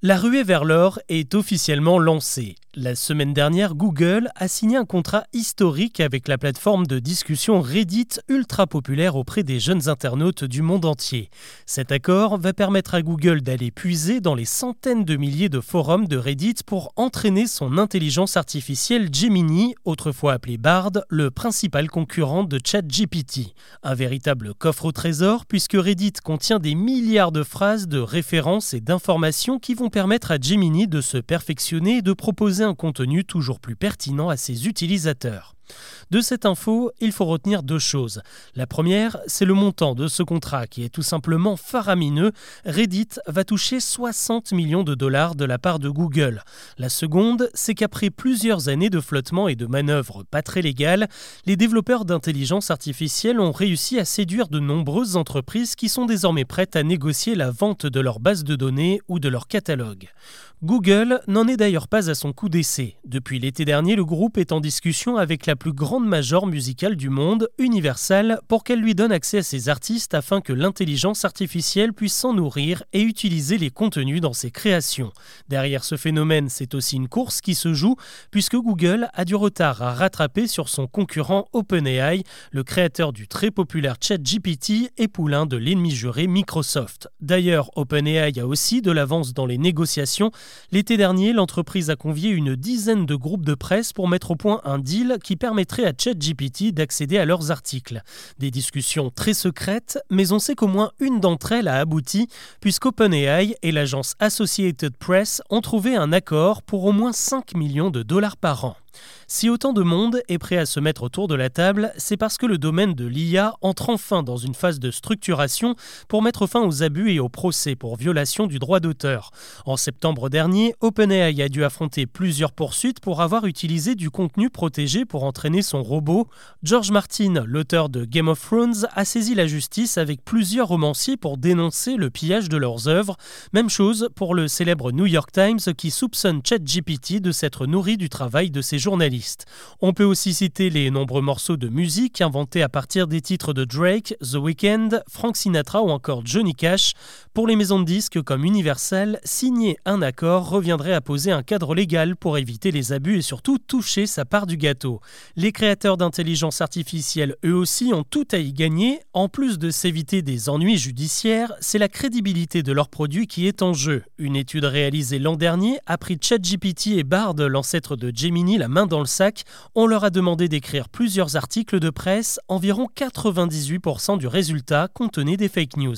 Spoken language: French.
La ruée vers l'or est officiellement lancée. La semaine dernière, Google a signé un contrat historique avec la plateforme de discussion Reddit ultra populaire auprès des jeunes internautes du monde entier. Cet accord va permettre à Google d'aller puiser dans les centaines de milliers de forums de Reddit pour entraîner son intelligence artificielle Gemini, autrefois appelé Bard, le principal concurrent de ChatGPT. Un véritable coffre au trésor puisque Reddit contient des milliards de phrases, de références et d'informations qui vont permettre à Gemini de se perfectionner et de proposer un contenu toujours plus pertinent à ses utilisateurs. De cette info, il faut retenir deux choses. La première, c'est le montant de ce contrat qui est tout simplement faramineux. Reddit va toucher 60 millions de dollars de la part de Google. La seconde, c'est qu'après plusieurs années de flottement et de manœuvres pas très légales, les développeurs d'intelligence artificielle ont réussi à séduire de nombreuses entreprises qui sont désormais prêtes à négocier la vente de leur base de données ou de leur catalogue. Google n'en est d'ailleurs pas à son coup d'essai. Depuis l'été dernier, le groupe est en discussion avec la plus grande major musicale du monde, Universal, pour qu'elle lui donne accès à ses artistes afin que l'intelligence artificielle puisse s'en nourrir et utiliser les contenus dans ses créations. Derrière ce phénomène, c'est aussi une course qui se joue puisque Google a du retard à rattraper sur son concurrent OpenAI, le créateur du très populaire ChatGPT et poulain de l'ennemi juré Microsoft. D'ailleurs, OpenAI a aussi de l'avance dans les négociations. L'été dernier, l'entreprise a convié une dizaine de groupes de presse pour mettre au point un deal qui permettrait à ChatGPT d'accéder à leurs articles. Des discussions très secrètes, mais on sait qu'au moins une d'entre elles a abouti, puisqu'OpenAI et l'agence Associated Press ont trouvé un accord pour au moins 5 millions de dollars par an. Si autant de monde est prêt à se mettre autour de la table, c'est parce que le domaine de l'IA entre enfin dans une phase de structuration pour mettre fin aux abus et aux procès pour violation du droit d'auteur. En septembre dernier, OpenAI a dû affronter plusieurs poursuites pour avoir utilisé du contenu protégé pour entraîner son robot. George Martin, l'auteur de Game of Thrones, a saisi la justice avec plusieurs romanciers pour dénoncer le pillage de leurs œuvres. Même chose pour le célèbre New York Times qui soupçonne ChatGPT de s'être nourri du travail de ses journalistes. On peut aussi citer les nombreux morceaux de musique inventés à partir des titres de Drake, The Weeknd, Frank Sinatra ou encore Johnny Cash. Pour les maisons de disques comme Universal, signer un accord reviendrait à poser un cadre légal pour éviter les abus et surtout toucher sa part du gâteau. Les créateurs d'intelligence artificielle, eux aussi, ont tout à y gagner. En plus de s'éviter des ennuis judiciaires, c'est la crédibilité de leurs produits qui est en jeu. Une étude réalisée l'an dernier a pris ChatGPT et Bard, l'ancêtre de Gemini, main dans le sac, on leur a demandé d'écrire plusieurs articles de presse, environ 98% du résultat contenait des fake news.